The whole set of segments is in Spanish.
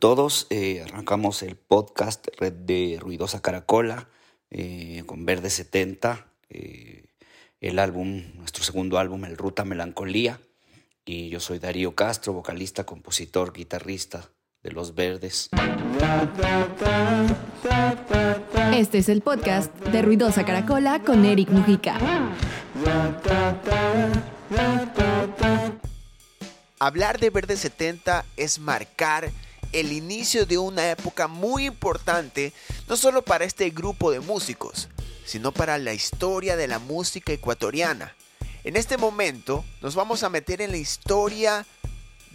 Todos. Eh, arrancamos el podcast Red de Ruidosa Caracola eh, con Verde 70. Eh, el álbum, nuestro segundo álbum, El Ruta Melancolía. Y yo soy Darío Castro, vocalista, compositor, guitarrista de Los Verdes. Este es el podcast de Ruidosa Caracola con Eric Mujica. Hablar de Verde 70 es marcar el inicio de una época muy importante, no solo para este grupo de músicos, sino para la historia de la música ecuatoriana. En este momento nos vamos a meter en la historia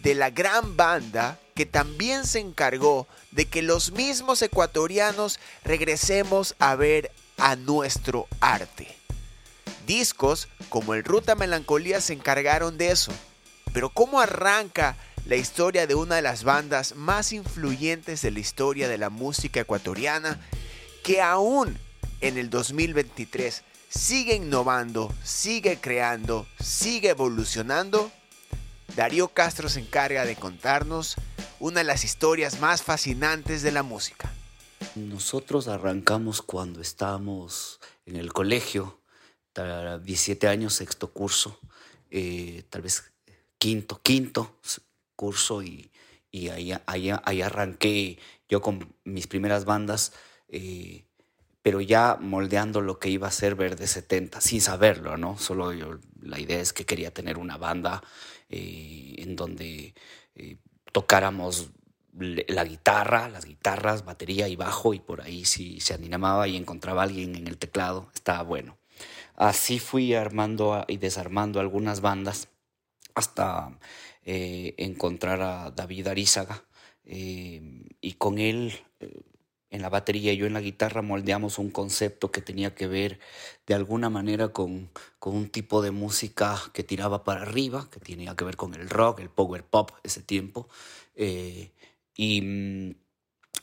de la gran banda que también se encargó de que los mismos ecuatorianos regresemos a ver a nuestro arte. Discos como el Ruta Melancolía se encargaron de eso. Pero ¿cómo arranca la historia de una de las bandas más influyentes de la historia de la música ecuatoriana que aún en el 2023 sigue innovando, sigue creando, sigue evolucionando? Darío Castro se encarga de contarnos una de las historias más fascinantes de la música. Nosotros arrancamos cuando estábamos en el colegio, 17 años, sexto curso, eh, tal vez quinto, quinto curso y, ahí, ahí, arranqué yo con mis primeras bandas, eh, pero ya moldeando lo que iba a ser Verde 70, sin saberlo, ¿no? Solo la idea es que quería tener una banda eh, en donde eh, tocáramos la guitarra, las guitarras, batería y bajo, y por ahí si se animaba y encontraba alguien en el teclado, estaba bueno. Así fui armando y desarmando algunas bandas hasta eh, encontrar a David Arizaga eh, y con él eh, en la batería y yo en la guitarra moldeamos un concepto que tenía que ver de alguna manera con, con un tipo de música que tiraba para arriba, que tenía que ver con el rock, el power pop ese tiempo, y mm,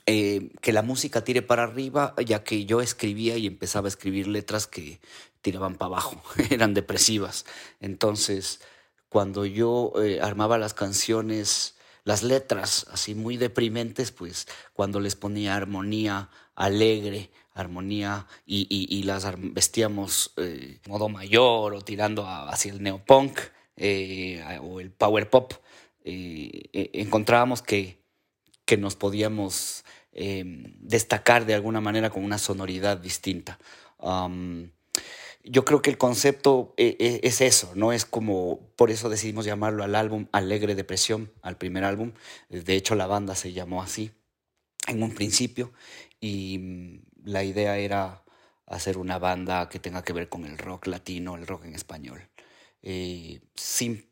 que la música tire para arriba, ya que yo escribía y empezaba a escribir letras que tiraban para abajo, eran depresivas. Entonces, cuando yo eh, armaba las canciones, las letras así muy deprimentes, pues cuando les ponía armonía alegre, armonía y, las vestíamos eh, modo mayor o tirando hacia el neopunk eh, o el power pop, encontrábamos que, que nos podíamos destacar de alguna manera con una sonoridad distinta yo creo que el concepto eh, eh, es eso, ¿no? Es como, por eso decidimos llamarlo al álbum Alegre Depresión, al primer álbum. De hecho, la banda se llamó así en un principio y mm, la idea era hacer una banda que tenga que ver con el rock latino, el rock en español, eh, sin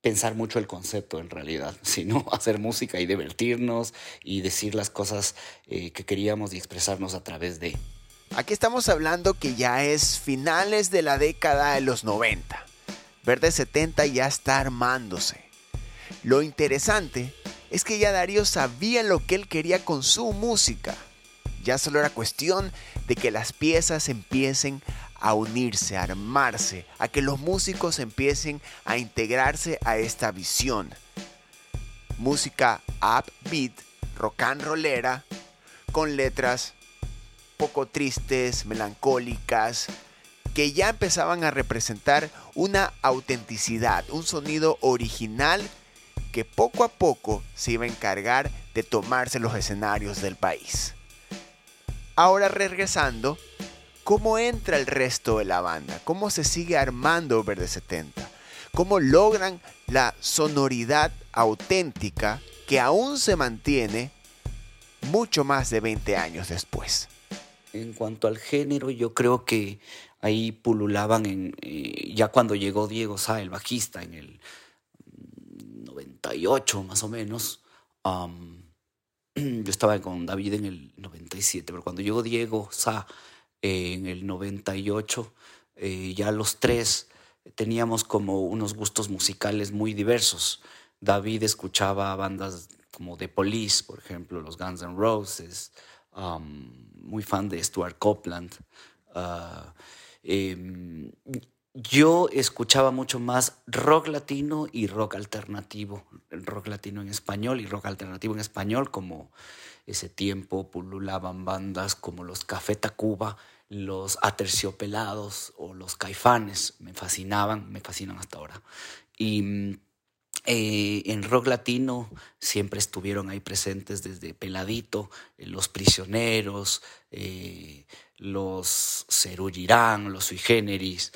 pensar mucho el concepto en realidad, sino hacer música y divertirnos y decir las cosas que queríamos y expresarnos a través de... Aquí estamos hablando que ya es finales de la década de los 90. Verde 70 ya está armándose. Lo interesante es que ya Darío sabía lo que él quería con su música. Ya solo era cuestión de que las piezas empiecen a unirse, a armarse, a que los músicos empiecen a integrarse a esta visión. Música upbeat, rock and rollera, con letras poco tristes, melancólicas, que ya empezaban a representar una autenticidad, un sonido original que poco a poco se iba a encargar de tomarse los escenarios del país. Ahora regresando, ¿cómo entra el resto de la banda? ¿Cómo se sigue armando Verde 70? ¿Cómo logran la sonoridad auténtica que aún se mantiene mucho más de 20 años después? En cuanto al género, yo creo que ahí pululaban en, eh, ya cuando llegó Diego Sá, el bajista, en el 98 más o menos. yo estaba con David en el 97, pero cuando llegó Diego Sá eh, en el 98, eh, ya los tres teníamos como unos gustos musicales muy diversos. David escuchaba bandas como The Police, por ejemplo, los Guns N' Roses, muy fan de Stuart Copeland. Ah, em, yo escuchaba mucho más rock latino y rock alternativo, rock latino en español y rock alternativo en español, como ese tiempo pululaban bandas como los Café Tacuba, los Aterciopelados o los Caifanes, me fascinaban, me fascinan hasta ahora. Y mm, eh, en rock latino siempre estuvieron ahí presentes desde Peladito, eh, Los Prisioneros, eh, los Cerugirán, los Sui Generis,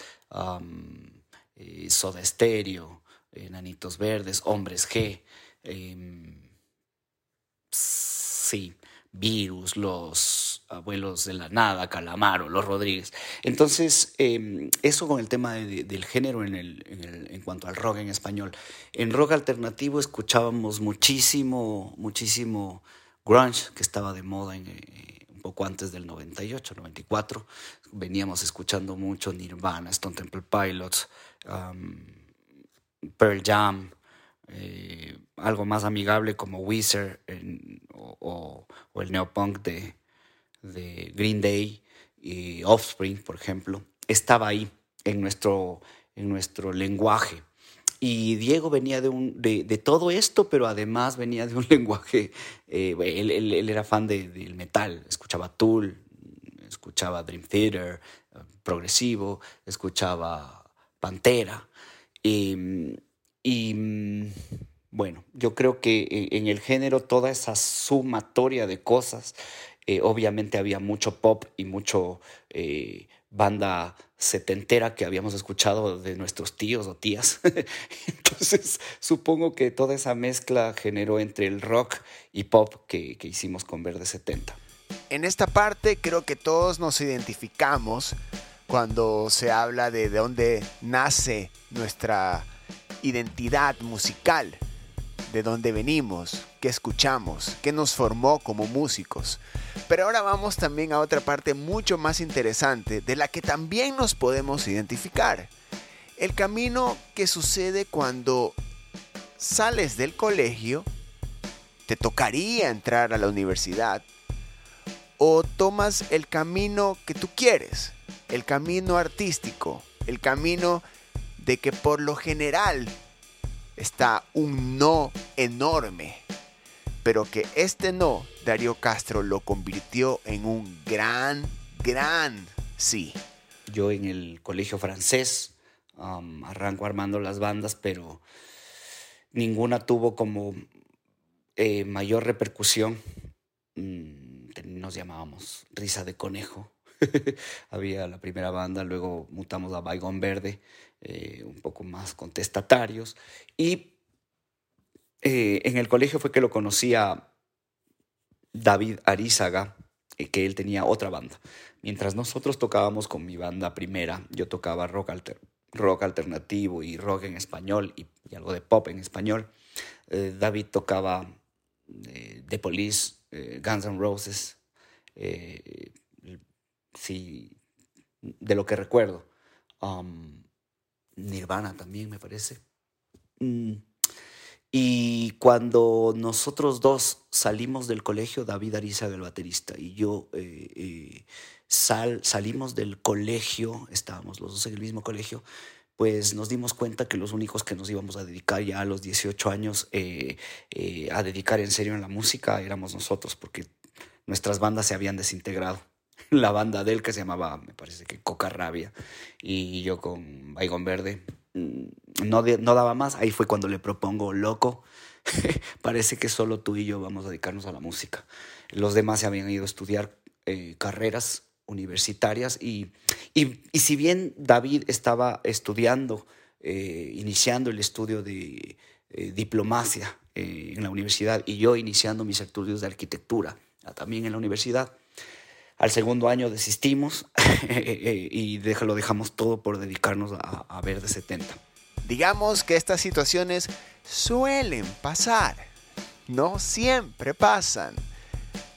Soda Stereo, Nanitos Verdes, Hombres G, em, sí, Virus, los abuelos de la nada, Calamaro, los Rodríguez. Entonces, em, eso con el tema del género en, el, en, cuanto al rock en español. En rock alternativo escuchábamos muchísimo, muchísimo grunge, que estaba de moda eh, un poco antes del 98, 94 veníamos escuchando mucho Nirvana, Stone Temple Pilots, Pearl Jam, eh, algo más amigable como Weezer o, el neopunk de, de Green Day y Offspring, por ejemplo, estaba ahí en nuestro, en nuestro lenguaje. Y Diego venía de, un, de, todo esto, pero además venía de un lenguaje, eh, él, era fan del metal, escuchaba Tool, escuchaba Dream Theater, eh, progresivo, escuchaba Pantera. y mm, bueno, yo creo que en el género toda esa sumatoria de cosas, eh, obviamente había mucho pop y mucho eh, banda setentera que habíamos escuchado de nuestros tíos o tías. Entonces, supongo que toda esa mezcla generó entre el rock y pop que, que hicimos con Verde 70 en esta parte creo que todos nos identificamos cuando se habla de, de dónde nace nuestra identidad musical, de dónde venimos, qué escuchamos, qué nos formó como músicos. Pero ahora vamos también a otra parte mucho más interesante de la que también nos podemos identificar. El camino que sucede cuando sales del colegio, te tocaría entrar a la universidad o tomas el camino que tú quieres, el camino artístico, el camino de que por lo general está un no enorme, pero que este no Darío Castro lo convirtió en un gran, gran sí. Yo en el colegio francés arranco armando las bandas, pero ninguna tuvo como eh, mayor repercusión. Mm, nos llamábamos Risa de Conejo. Había la primera banda, luego mutamos a Baigón Verde, eh, un poco más contestatarios. Y eh, en el colegio fue que lo conocía David Arizaga, eh, que él tenía otra banda. Mientras nosotros tocábamos con mi banda primera, yo tocaba rock, rock alternativo y rock en español y, algo de pop en español. David tocaba The Police, Guns N' Roses, eh, sí, de lo que recuerdo. Um, Nirvana también, me parece. Mm, y cuando nosotros dos salimos del colegio, David Ariza, el baterista, y yo eh, eh, sal, salimos del colegio, estábamos los dos en el mismo colegio, pues nos dimos cuenta que los únicos que nos íbamos a dedicar ya a los 18 años a dedicar en serio en la música éramos nosotros, porque nuestras bandas se habían desintegrado. La banda de él que se llamaba, me parece que Coca Rabia, y yo con Baigón Verde, mm, no, no daba más. Ahí fue cuando le propongo, loco, parece que solo tú y yo vamos a dedicarnos a la música. Los demás se habían ido a estudiar eh, carreras universitarias y, y, si bien David estaba estudiando, eh, iniciando el estudio de eh, diplomacia en la universidad y yo iniciando mis estudios de arquitectura, también en la universidad. Al segundo año desistimos y lo dejamos todo por dedicarnos a, a Verde 70. Digamos que estas situaciones suelen pasar, no siempre pasan.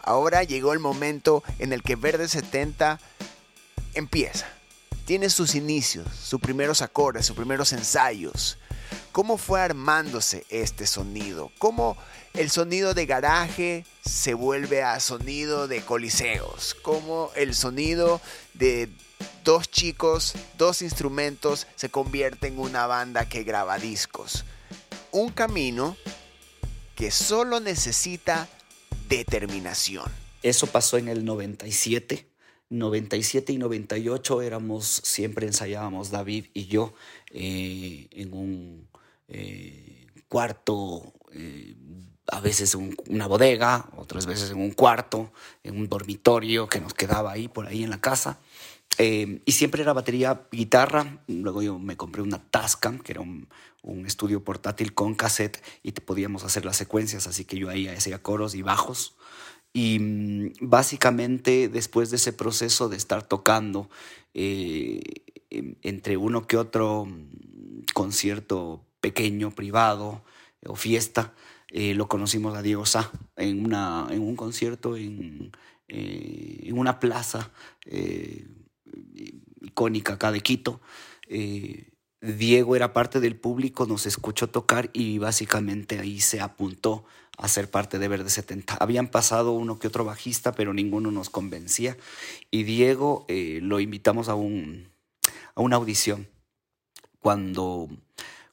Ahora llegó el momento en el que Verde 70 empieza. Tiene sus inicios, sus primeros acordes, sus primeros ensayos cómo fue armándose este sonido, cómo el sonido de garaje se vuelve a sonido de coliseos, cómo el sonido de dos chicos, dos instrumentos se convierte en una banda que graba discos. Un camino que solo necesita determinación. Eso pasó en el 97. 97 y 98 éramos, siempre ensayábamos David y yo eh, en un eh, cuarto, eh, a veces en una bodega, otras veces en un cuarto, en un dormitorio que nos quedaba ahí, por ahí en la casa. Y siempre era batería, guitarra. Luego yo me compré una Tascam, que era un, un, estudio portátil con cassette y te podíamos hacer las secuencias. Así que yo ahí hacía coros y bajos. Y mm, básicamente después de ese proceso de estar tocando eh, entre uno que otro mm, concierto pequeño, privado o fiesta. Eh, lo conocimos a Diego Sá en, una, en un concierto en, eh, en una plaza eh, icónica acá de Quito. Eh, Diego era parte del público, nos escuchó tocar y básicamente ahí se apuntó a ser parte de Verde 70. Habían pasado uno que otro bajista, pero ninguno nos convencía. Y Diego eh, lo invitamos a, un, a una audición. Cuando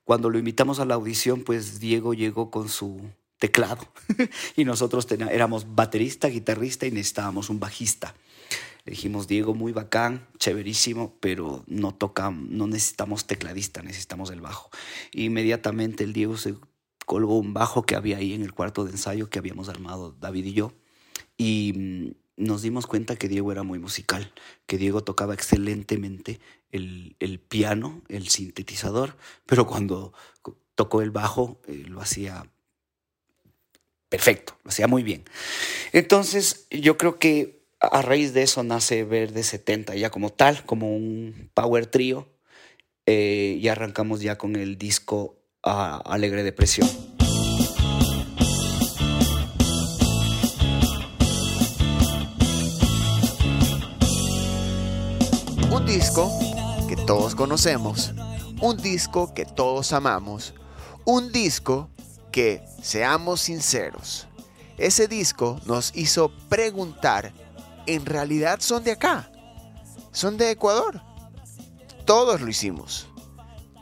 cuando lo invitamos a la audición, pues Diego llegó con su teclado y nosotros éramos baterista, guitarrista y necesitábamos un bajista. Le dijimos, Diego, muy bacán, chéverísimo, pero no toca, no necesitamos tecladista, necesitamos el bajo. inmediatamente el Diego se colgó un bajo que había ahí en el cuarto de ensayo que habíamos armado David y yo. Y mm, nos dimos cuenta que Diego era muy musical, que Diego tocaba excelentemente el, el piano, el sintetizador, pero cuando tocó el bajo eh, lo hacía perfecto, lo hacía muy bien. Entonces yo creo que a raíz de eso nace Verde 70 ya como tal, como un power trio, eh, y arrancamos ya con el disco uh, Alegre Depresión. Un disco que todos conocemos, un disco que todos amamos, un disco que, seamos sinceros, ese disco nos hizo preguntar, ¿en realidad son de acá? ¿Son de Ecuador? Todos lo hicimos.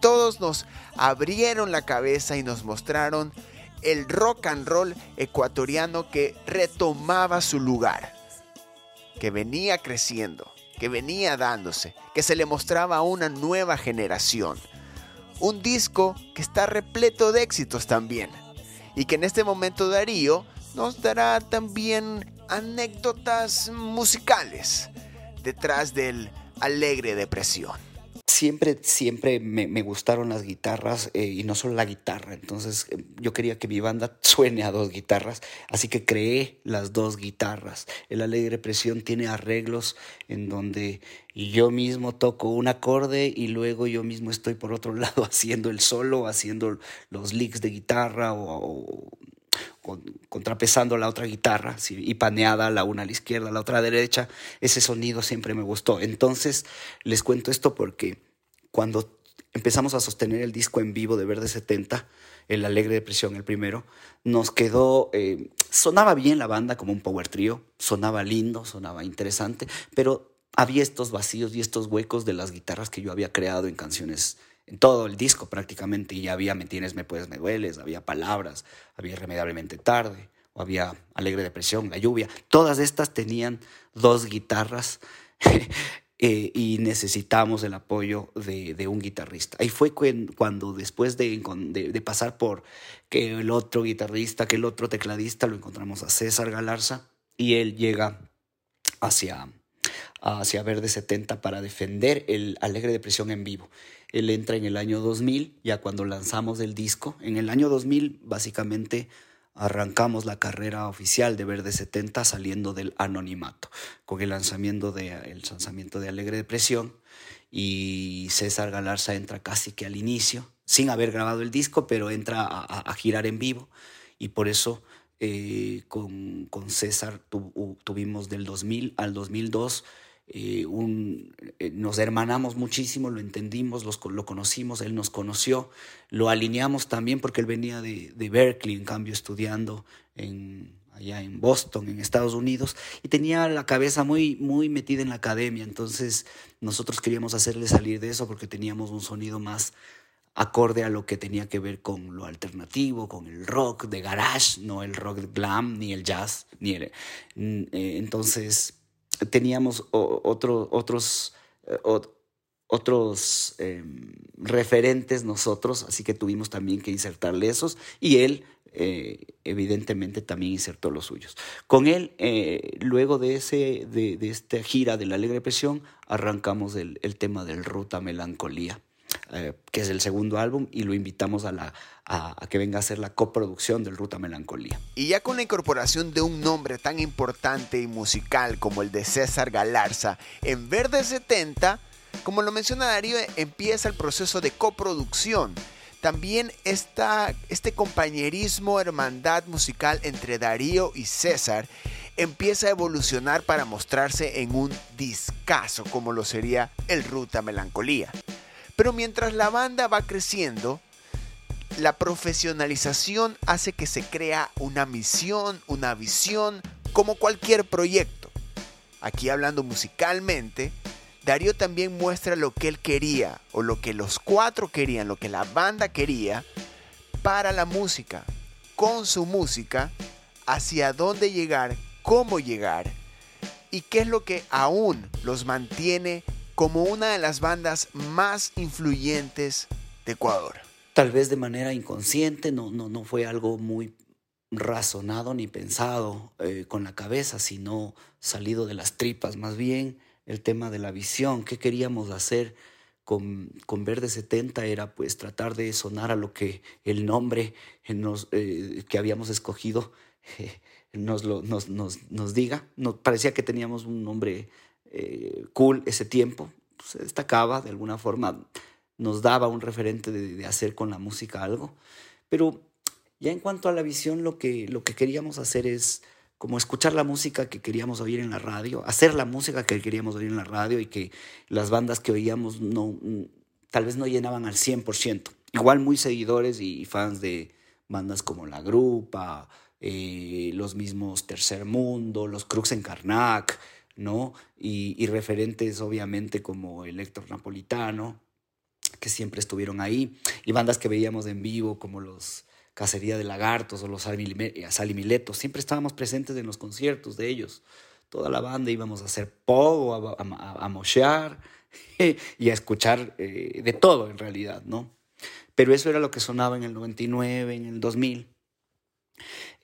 Todos nos abrieron la cabeza y nos mostraron el rock and roll ecuatoriano que retomaba su lugar, que venía creciendo que venía dándose, que se le mostraba a una nueva generación. Un disco que está repleto de éxitos también. Y que en este momento Darío nos dará también anécdotas musicales detrás del alegre depresión siempre, siempre me, gustaron las guitarras eh, y no solo la guitarra. Entonces eh, yo quería que mi banda suene a dos guitarras, así que creé las dos guitarras. El Alegre Presión tiene arreglos en donde yo mismo toco un acorde y luego yo mismo estoy por otro lado haciendo el solo, haciendo los licks de guitarra o, o contrapesando la otra guitarra y paneada la una a la izquierda, la otra a la derecha, ese sonido siempre me gustó. Entonces les cuento esto porque cuando empezamos a sostener el disco en vivo de Verde 70, el Alegre Depresión, el primero, nos quedó, eh, sonaba bien la banda como un power trio, sonaba lindo, sonaba interesante, pero había estos vacíos y estos huecos de las guitarras que yo había creado en canciones, en todo el disco prácticamente, y había Me tienes, me puedes, me dueles, había palabras, había Irremediablemente tarde, o había Alegre Depresión, La lluvia, todas estas tenían dos guitarras eh, y necesitamos el apoyo de, de, un guitarrista. Ahí fue cuando después de, de, pasar por que el otro guitarrista, que el otro tecladista, lo encontramos a César Galarza y él llega hacia, hacia Verde 70 para defender el Alegre Depresión en vivo. Él entra en el año 2000, ya cuando lanzamos el disco. En el año 2000, básicamente arrancamos la carrera oficial de Verde 70 saliendo del anonimato, con el lanzamiento de, el lanzamiento de Alegre Depresión y César Galarza entra casi que al inicio, sin haber grabado el disco, pero entra a, girar en vivo y por eso eh, con, con, César tu, tuvimos del 2000 al 2002 eh, un, eh, nos hermanamos muchísimo, lo entendimos, lo conocimos, él nos conoció, lo alineamos también porque él venía de, de Berkeley, en cambio, estudiando en, allá en Boston, en Estados Unidos, y tenía la cabeza muy, muy metida en la academia, entonces nosotros queríamos hacerle salir de eso porque teníamos un sonido más acorde a lo que tenía que ver con lo alternativo, con el rock de garage, no el rock glam, ni el jazz, ni el... Eh, entonces teníamos otro, otros, eh, otros em, referentes nosotros, así que tuvimos también que insertarle esos, y él eh, evidentemente también insertó los suyos. Con él, luego de, ese, de, esta gira de la Alegre Presión, arrancamos el, el tema del Ruta Melancolía. Eh, que es el segundo álbum, y lo invitamos a, la, a, que venga a hacer la coproducción del Ruta Melancolía. Y ya con la incorporación de un nombre tan importante y musical como el de César Galarza en Verde 70, como lo menciona Darío, empieza el proceso de coproducción. También está este compañerismo, hermandad musical entre Darío y César empieza a evolucionar para mostrarse en un discazo como lo sería el Ruta Melancolía. Pero mientras la banda va creciendo, la profesionalización hace que se crea una misión, una visión, como cualquier proyecto. Aquí hablando musicalmente, Darío también muestra lo que él quería, o lo que los cuatro querían, lo que la banda quería, para la música, con su música, hacia dónde llegar, cómo llegar, y qué es lo que aún los mantiene como una de las bandas más influyentes de Ecuador. Tal vez de manera inconsciente, no, no, no fue algo muy razonado ni pensado eh, con la cabeza, sino salido de las tripas, más bien el tema de la visión, qué queríamos hacer con, con Verde 70 era pues tratar de sonar a lo que el nombre eh, que habíamos escogido nos, lo, nos, nos, nos, diga. Parecía que teníamos un nombre eh, cool ese tiempo, se destacaba de alguna forma, nos daba un referente de, hacer con la música algo, pero ya en cuanto a la visión, lo que, lo que queríamos hacer es como escuchar la música que queríamos oír en la radio, hacer la música que queríamos oír en la radio y que las bandas que oíamos no, tal vez no llenaban al 100%. Igual muy seguidores y fans de bandas como La Grupa, eh, los mismos Tercer Mundo, los Crux en Karnak, ¿no? Y, referentes obviamente como el Héctor Napolitano, que siempre estuvieron ahí, y bandas que veíamos en vivo como los Cacería de Lagartos o los Salimiletos, siempre estábamos presentes en los conciertos de ellos. Toda la banda íbamos a hacer pogo, a, a, a y a escuchar eh, de todo en realidad, ¿no? Pero eso era lo que sonaba en el 99, en el 2000.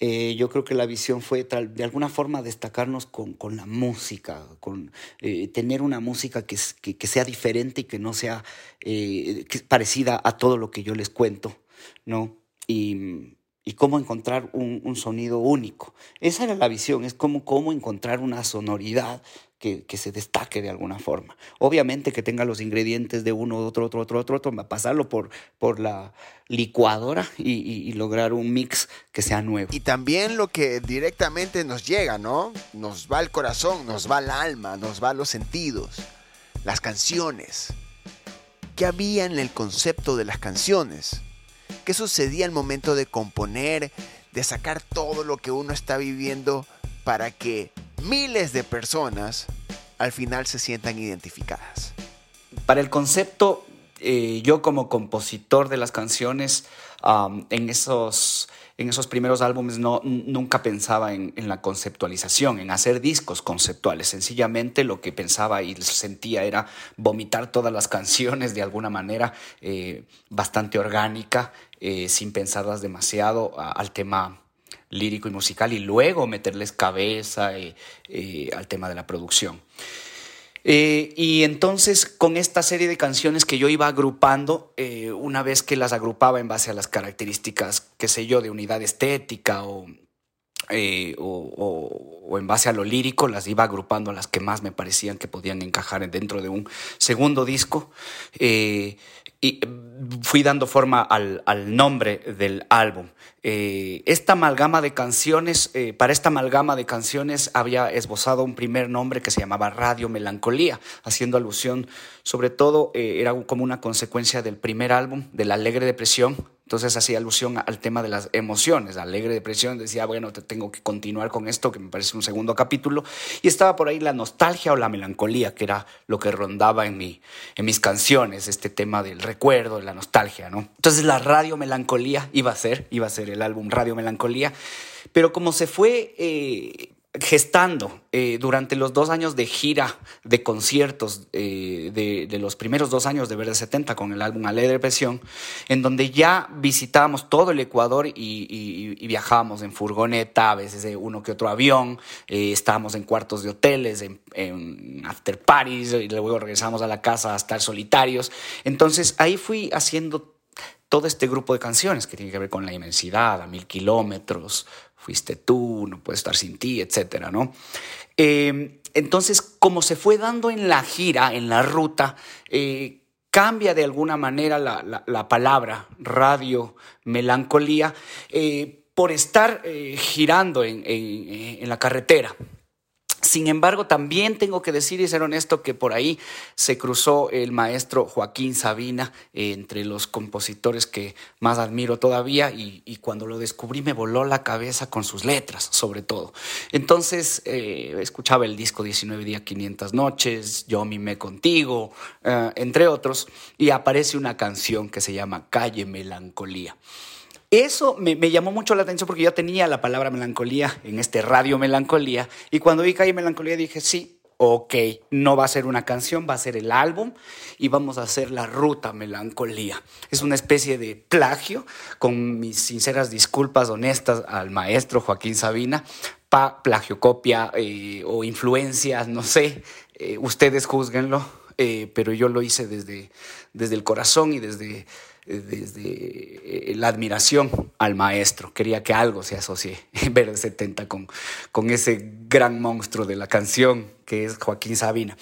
Eh, yo creo que la visión fue de alguna forma destacarnos con, con la música, con eh, tener una música que, que, sea diferente y que no sea eh, parecida a todo lo que yo les cuento, ¿no? Y, y cómo encontrar un, un, sonido único. Esa era la visión, es como cómo encontrar una sonoridad que, que, se destaque de alguna forma. Obviamente que tenga los ingredientes de uno, otro, otro, otro, otro, otro, pasarlo por, por la licuadora y, y, lograr un mix que sea nuevo. Y también lo que directamente nos llega, ¿no? Nos va al corazón, nos va al alma, nos va los sentidos. Las canciones. ¿Qué había en el concepto de las canciones? ¿Qué sucedía al momento de componer, de sacar todo lo que uno está viviendo para que miles de personas al final se sientan identificadas? Para el concepto, eh, yo como compositor de las canciones, en esos en esos primeros álbumes no, nunca pensaba en, la conceptualización, en hacer discos conceptuales. Sencillamente lo que pensaba y sentía era vomitar todas las canciones de alguna manera eh, bastante orgánica, eh, sin pensarlas demasiado al tema lírico y musical y luego meterles cabeza eh, al tema de la producción. Eh, y entonces con esta serie de canciones que yo iba agrupando, eh, una vez que las agrupaba en base a las características, qué sé yo, de unidad estética eh, o, o, en base a lo lírico, las iba agrupando a las que más me parecían que podían encajar dentro de un segundo disco y fui dando forma al, nombre del álbum. Eh, esta amalgama de canciones, eh, para esta amalgama de canciones había esbozado un primer nombre que se llamaba Radio Melancolía, haciendo alusión, sobre todo, eh, era como una consecuencia del primer álbum, de La Alegre Depresión, entonces hacía alusión al tema de las emociones, alegre depresión, decía, bueno, te tengo que continuar con esto, que me parece un segundo capítulo, y estaba por ahí la nostalgia o la melancolía, que era lo que rondaba en, mi, en mis canciones, este tema del recuerdo, la nostalgia, ¿no? Entonces la radio melancolía iba a ser, iba a ser el álbum Radio Melancolía, pero como se fue... Eh, gestando eh, durante los dos años de gira de conciertos eh, de, los primeros dos años de Verde 70 con el álbum Alegre Depresión, en donde ya visitábamos todo el Ecuador y, viajábamos en furgoneta, a veces de uno que otro avión, eh, estábamos en cuartos de hoteles, en, en after parties, y luego regresamos a la casa a estar solitarios. Entonces ahí fui haciendo todo este grupo de canciones que tiene que ver con la inmensidad, a mil kilómetros, fuiste tú, no puedo estar sin ti, etcétera, ¿no? Eh, entonces, como se fue dando en la gira, en la ruta, eh, cambia de alguna manera la, palabra radio, melancolía, eh, por estar girando en la carretera. Sin embargo, también tengo que decir y ser honesto que por ahí se cruzó el maestro Joaquín Sabina entre los compositores que más admiro todavía y, cuando lo descubrí me voló la cabeza con sus letras, sobre todo. Entonces eh, escuchaba el disco 19 días 500 noches, Yo mimé contigo, eh, entre otros, y aparece una canción que se llama Calle Melancolía. Eso me, llamó mucho la atención porque yo tenía la palabra melancolía en este radio melancolía y cuando vi Calle Melancolía dije, sí, ok, no va a ser una canción, va a ser el álbum y vamos a hacer la ruta melancolía. Es una especie de plagio, con mis sinceras disculpas honestas al maestro Joaquín Sabina, pa, plagio, copia eh, o influencias, no sé, eh, ustedes juzguenlo, eh, pero yo lo hice desde, desde el corazón y desde desde eh, la admiración al maestro. Quería que algo se asocie en Verde 70 con, con ese gran monstruo de la canción que es Joaquín Sabina.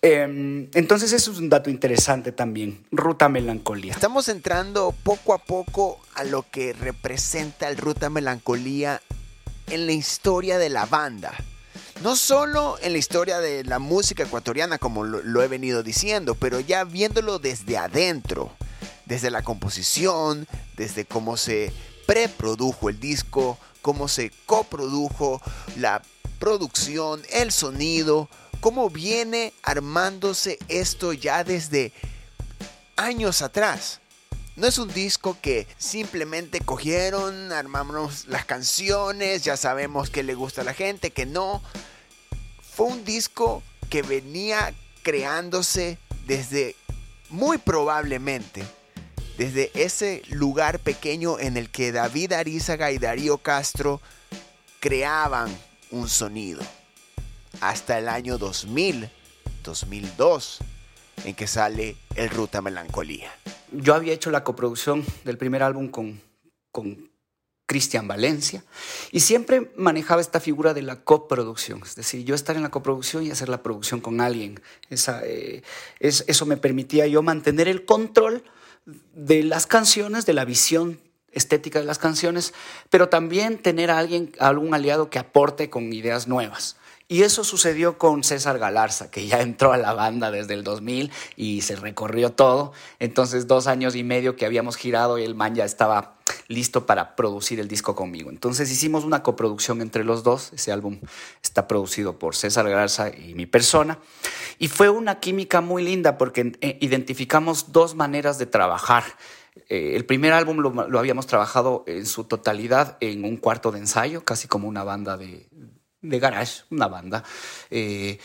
Em, entonces eso es un dato interesante también, Ruta Melancolía. Estamos entrando poco a poco a lo que representa el Ruta Melancolía en la historia de la banda. No solo en la historia de la música ecuatoriana, como lo he venido diciendo, pero ya viéndolo desde adentro desde la composición, desde cómo se preprodujo el disco, cómo se coprodujo la producción, el sonido, cómo viene armándose esto ya desde años atrás. No es un disco que simplemente cogieron, armamos las canciones, ya sabemos que le gusta a la gente, que no. Fue un disco que venía creándose desde muy probablemente desde ese lugar pequeño en el que David Arizaga y Darío Castro creaban un sonido. Hasta el año 2000, 2002, en que sale el Ruta Melancolía. Yo había hecho la coproducción del primer álbum con, con Cristian Valencia y siempre manejaba esta figura de la coproducción, es decir, yo estar en la coproducción y hacer la producción con alguien. Esa, eh, es, eso me permitía yo mantener el control de las canciones, de la visión estética de las canciones, pero también tener a alguien, algún aliado que aporte con ideas nuevas. Y eso sucedió con César Galarza, que ya entró a la banda desde el 2000 y se recorrió todo. Entonces, dos años y medio que habíamos girado y el man ya estaba listo para producir el disco conmigo. Entonces hicimos una coproducción entre los dos. Ese álbum está producido por César Galarza y mi persona. Y fue una química muy linda porque eh, identificamos dos maneras de trabajar. Eh, el primer álbum lo, habíamos trabajado en su totalidad en un cuarto de ensayo, casi como una banda de, de garage, una banda. Eh,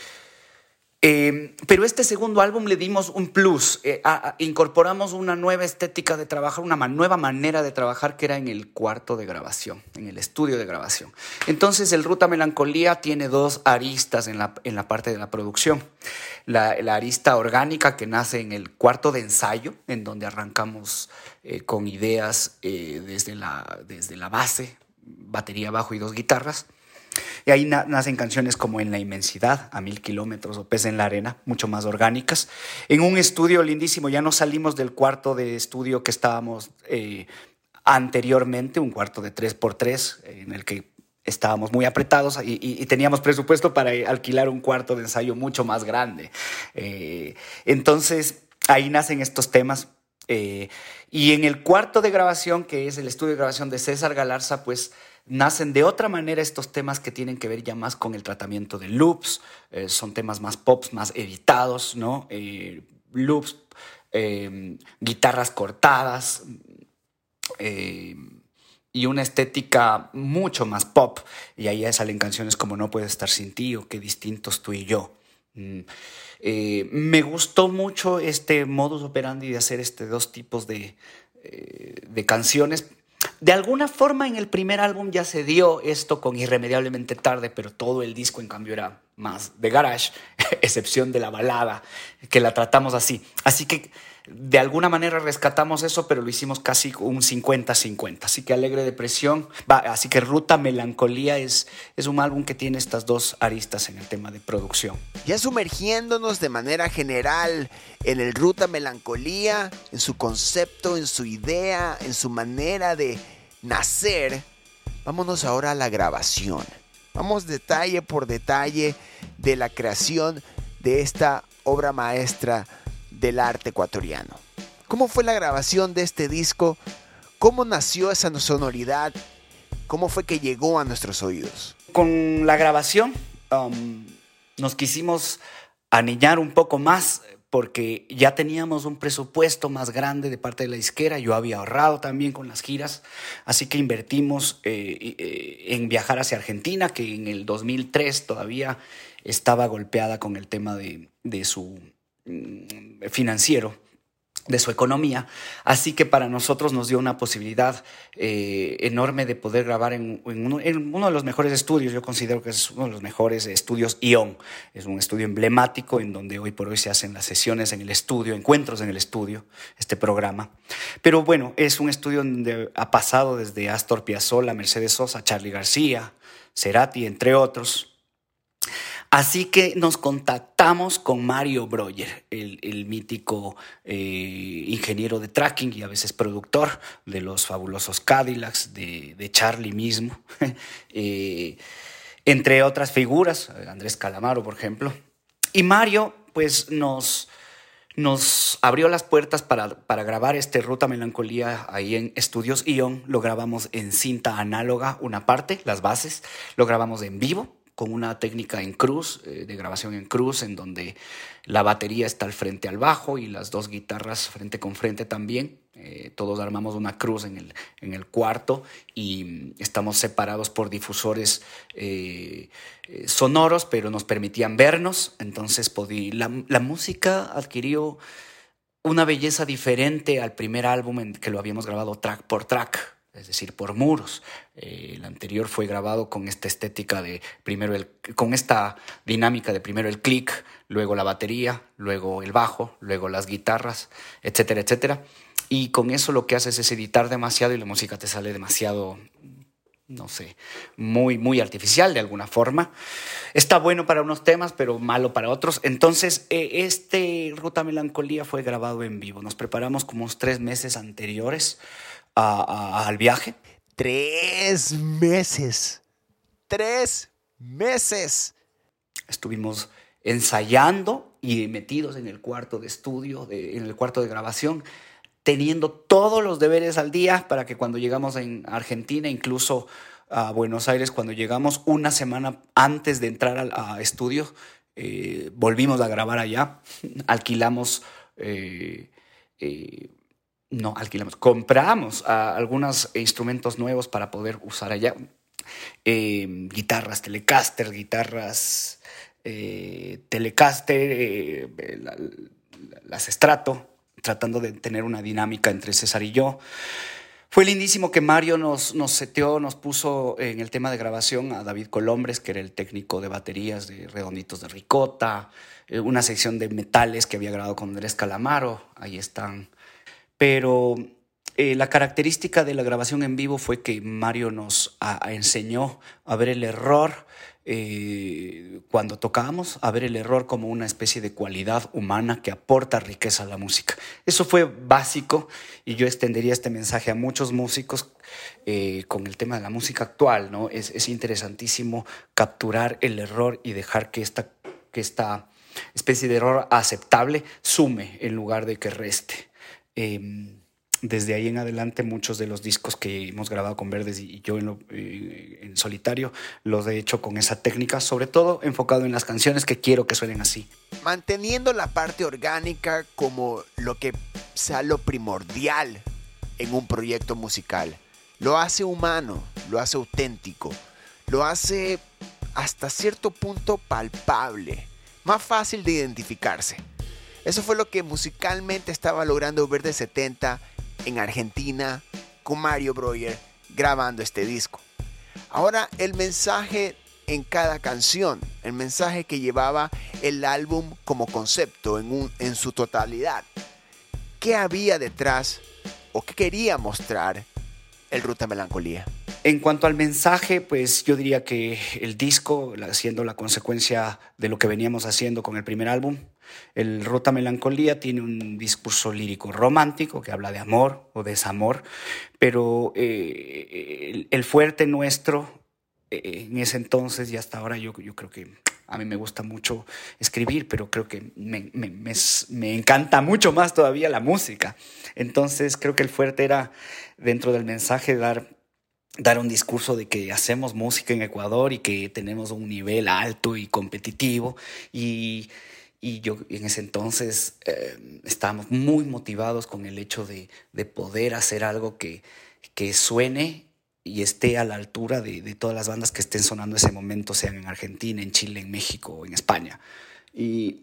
eh, pero este segundo álbum le dimos un plus, eh, incorporamos una nueva estética de trabajar, una nueva manera de trabajar que era en el cuarto de grabación, en el estudio de grabación. Entonces el Ruta Melancolía tiene dos aristas en la, en la parte de la producción. La, arista orgánica que nace en el cuarto de ensayo, en donde arrancamos con ideas desde, la, desde la base, batería, bajo y dos guitarras. Y ahí nacen canciones como En la inmensidad, a mil kilómetros, o Pez en la arena, mucho más orgánicas. En un estudio lindísimo, ya no salimos del cuarto de estudio que estábamos eh, anteriormente, un cuarto de 3x3, en el que estábamos muy apretados y, teníamos presupuesto para alquilar un cuarto de ensayo mucho más grande. Eh, entonces, ahí nacen estos temas. Eh, y en el cuarto de grabación, que es el estudio de grabación de César Galarza, pues nacen de otra manera estos temas que tienen que ver ya más con el tratamiento de loops, eh, son temas más pops, más editados, ¿no? loops, guitarras cortadas y una estética mucho más pop. Y ahí salen canciones como No puedes estar sin ti o Qué distintos tú y yo. Mm, eh, me gustó mucho este modus operandi de hacer este dos tipos de, eh, de canciones. De alguna forma en el primer álbum ya se dio esto con Irremediablemente Tarde, pero todo el disco en cambio era más de garage, excepción de la balada, que la tratamos así. Así que de alguna manera rescatamos eso, pero lo hicimos casi un 50-50. Así que Alegre Depresión, va, así que Ruta Melancolía es, es un álbum que tiene estas dos aristas en el tema de producción. Ya sumergiéndonos de manera general en el Ruta Melancolía, en su concepto, en su idea, en su manera de nacer, vámonos ahora a la grabación. Vamos detalle por detalle de la creación de esta obra maestra del arte ecuatoriano. ¿Cómo fue la grabación de este disco? ¿Cómo nació esa sonoridad? ¿Cómo fue que llegó a nuestros oídos? Con la grabación um, nos quisimos anillar un poco más porque ya teníamos un presupuesto más grande de parte de la disquera, yo había ahorrado también con las giras, así que invertimos eh, eh, en viajar hacia Argentina, que en el 2003 todavía estaba golpeada con el tema de su Mm, financiero de su economía. Así que para nosotros nos dio una posibilidad eh, enorme de poder grabar en, uno, de los mejores estudios. Yo considero que es uno de los mejores estudios ION. Es un estudio emblemático en donde hoy por hoy se hacen las sesiones en el estudio, encuentros en el estudio, este programa. Pero bueno, es un estudio donde ha pasado desde Astor Piazzolla, Mercedes Sosa, Charlie García, Cerati, entre otros. Así que nos contactamos con Mario Breuer, el, mítico eh, ingeniero de tracking y a veces productor de los fabulosos Cadillacs, de, Charlie mismo, eh, entre otras figuras, Andrés Calamaro, por ejemplo. Y Mario, pues nos, abrió las puertas para, para, grabar este Ruta Melancolía ahí en Estudios Ion. Lo grabamos en cinta análoga, una parte, las bases. Lo grabamos en vivo con una técnica en cruz, eh, de grabación en cruz, en donde la batería está al frente al bajo y las dos guitarras frente con frente también. Eh, todos armamos una cruz en el, en el cuarto y estamos separados por difusores eh, sonoros, pero nos permitían vernos. Entonces la, la música adquirió una belleza diferente al primer álbum en que lo habíamos grabado track por track es decir, por muros. Eh, el anterior fue grabado con esta estética de primero el, con esta dinámica de primero el click, luego la batería, luego el bajo, luego las guitarras, etcétera, etcétera. Y con eso lo que haces es editar demasiado y la música te sale demasiado, no sé, muy, muy artificial de alguna forma. Está bueno para unos temas, pero malo para otros. Entonces, eh, este Ruta Melancolía fue grabado en vivo. Nos preparamos como tres meses anteriores al viaje? Tres meses. Tres meses. Estuvimos ensayando y metidos en el cuarto de estudio, en el cuarto de grabación, teniendo todos los deberes al día para que cuando llegamos en Argentina, incluso a Buenos Aires, cuando llegamos una semana antes de entrar a estudio, eh, volvimos a grabar allá, alquilamos eh, eh, no alquilamos, compramos algunos instrumentos nuevos para poder usar allá. Em, guitarras Telecaster, guitarras eh, Telecaster, eh, las Strato, tratando de tener una dinámica entre César y yo. Fue lindísimo que Mario nos, nos seteó, nos puso en el tema de grabación a David Colombres, que era el técnico de baterías de Redonditos de Ricota, eh, una sección de metales que había grabado con Andrés Calamaro, ahí están pero eh, la característica de la grabación en vivo fue que Mario nos enseñó a ver el error eh, cuando tocábamos, a ver el error como una especie de cualidad humana que aporta riqueza a la música. Eso fue básico y yo extendería este mensaje a muchos músicos eh, con el tema de la música actual. ¿no? Es, interesantísimo capturar el error y dejar que esta, que esta especie de error aceptable sume en lugar de que reste. Em, desde ahí en adelante muchos de los discos que hemos grabado con Verdes y yo en, eh, en, solitario los he hecho con esa técnica, sobre todo enfocado en las canciones que quiero que suenen así. Manteniendo la parte orgánica como lo que sea lo primordial en un proyecto musical. Lo hace humano, lo hace auténtico, lo hace hasta cierto punto palpable, más fácil de identificarse. Eso fue lo que musicalmente estaba logrando Verde 70 en Argentina con Mario Breuer grabando este disco. Ahora el mensaje en cada canción, el mensaje que llevaba el álbum como concepto en, en su totalidad. ¿Qué había detrás o qué quería mostrar el Ruta Melancolía? En cuanto al mensaje, pues yo diría que el disco, siendo la consecuencia de lo que veníamos haciendo con el primer álbum, el Ruta Melancolía tiene un discurso lírico romántico que habla de amor o desamor, pero eh, el, fuerte nuestro eh, en ese entonces y hasta ahora yo, yo creo que a mí me gusta mucho escribir, pero creo que me, me, me, encanta mucho más todavía la música. Entonces creo que el fuerte era dentro del mensaje dar dar un discurso de que hacemos música en Ecuador y que tenemos un nivel alto y competitivo y y yo en ese entonces eh, estábamos muy motivados con el hecho de, poder hacer algo que, que, suene y esté a la altura de, todas las bandas que estén sonando ese momento, sean en Argentina, en Chile, en México en España. Y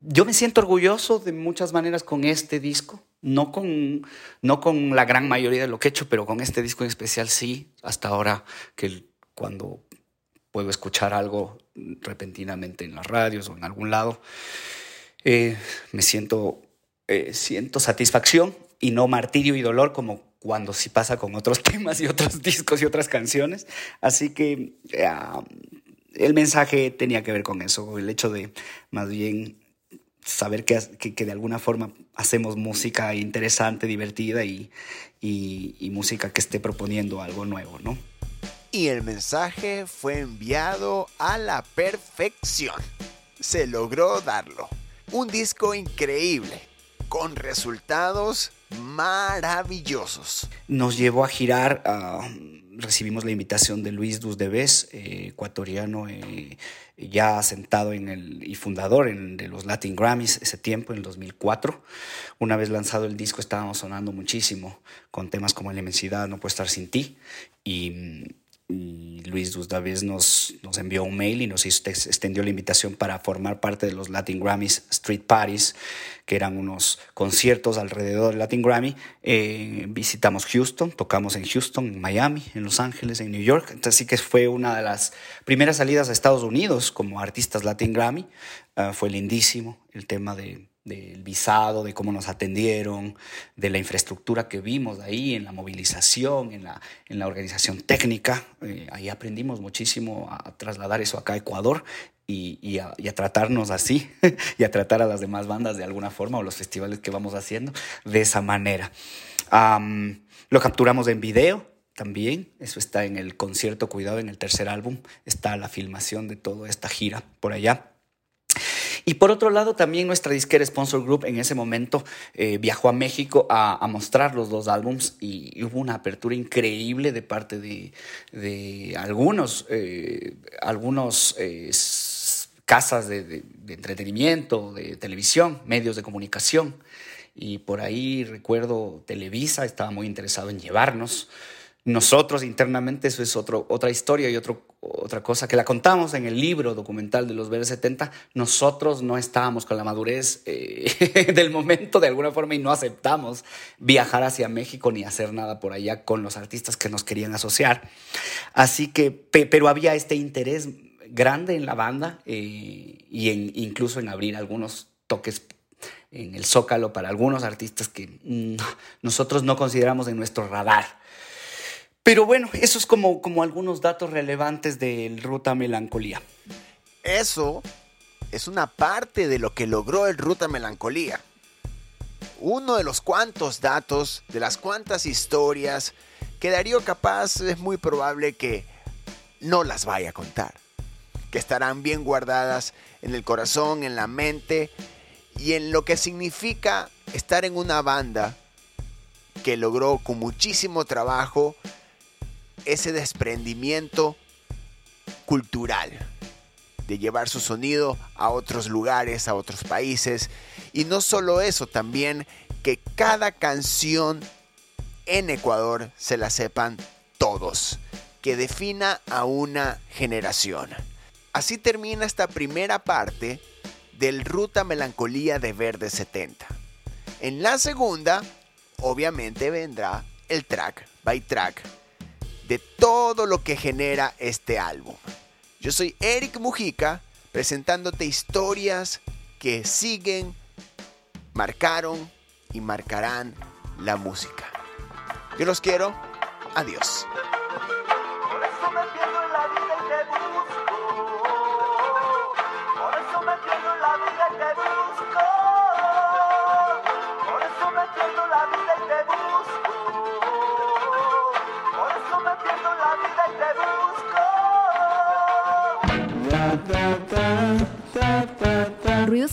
yo me siento orgulloso de muchas maneras con este disco, no con, no con la gran mayoría de lo que he hecho, pero con este disco en especial sí, hasta ahora que cuando puedo escuchar algo repentinamente en las radios o en algún lado, eh, me siento, eh, siento satisfacción y no martirio y dolor como cuando sí pasa con otros temas y otros discos y otras canciones. Así que eh, el mensaje tenía que ver con eso, el hecho de más bien saber que, que, de alguna forma hacemos música interesante, divertida y, y, y música que esté proponiendo algo nuevo, ¿no? Y el mensaje fue enviado a la perfección. Se logró darlo. Un disco increíble, con resultados maravillosos. Nos llevó a girar, recibimos la invitación de Luis Dusdebes, eh, ecuatoriano eh, ya sentado en el, y fundador de los Latin Grammys ese tiempo, en el 2004. Una vez lanzado el disco estábamos sonando muchísimo con temas como La inmensidad, No puedo estar sin ti. Y y Luis Dusdavis nos, nos envió un mail y nos extendió la invitación para formar parte de los Latin Grammys Street Parties, que eran unos conciertos alrededor del Latin Grammy. Eh, visitamos Houston, tocamos en Houston, en Miami, en Los Ángeles, en New York. Entonces que fue una de las primeras salidas a Estados Unidos como artistas Latin Grammy. Ah, fue lindísimo el tema de del visado, de cómo nos atendieron, de la infraestructura que vimos ahí, en la movilización, en la, en la organización técnica. Eh, ahí aprendimos muchísimo a trasladar eso acá a Ecuador y, y, a, tratarnos así, y a tratar a las demás bandas de alguna forma o los festivales que vamos haciendo de esa manera. lo capturamos en video, también. Eso está en el concierto Cuidado, en el tercer álbum. Está la filmación de toda esta gira por allá. Y por otro lado, también nuestra disquera Sponsor Group en ese momento eh, viajó a México a, mostrar los dos álbums y, hubo una apertura increíble de parte de, algunos, eh, algunos eh, casas de, de, entretenimiento, de televisión, medios de comunicación. Y por ahí recuerdo Televisa estaba muy interesado en llevarnos. Nosotros internamente, eso es otro, otra historia y otro, otra cosa que la contamos en el libro documental de los Verdes 70. Nosotros no estábamos con la madurez eh, del momento de alguna forma y no aceptamos viajar hacia México ni hacer nada por allá con los artistas que nos querían asociar. Así que, pero había este interés grande en la banda eh, y incluso en abrir algunos toques en el Zócalo para algunos artistas que nosotros no consideramos en nuestro radar. Pero bueno, eso es como, como algunos datos relevantes del Ruta Melancolía. Eso es una parte de lo que logró el Ruta Melancolía. Uno de los cuantos datos, de las cuantas historias que Darío capaz es muy probable que no las vaya a contar. Que estarán bien guardadas en el corazón, en la mente y en lo que significa estar en una banda que logró con muchísimo trabajo ese desprendimiento cultural de llevar su sonido a otros lugares, a otros países. Y no solo eso, también que cada canción en Ecuador se la sepan todos, que defina a una generación. Así termina esta primera parte del Ruta Melancolía de Verde 70. En la segunda, obviamente vendrá el track by track de todo lo que genera este álbum. Yo soy Eric Mujica, presentándote historias que siguen, marcaron y marcarán la música. Yo los quiero. Adiós.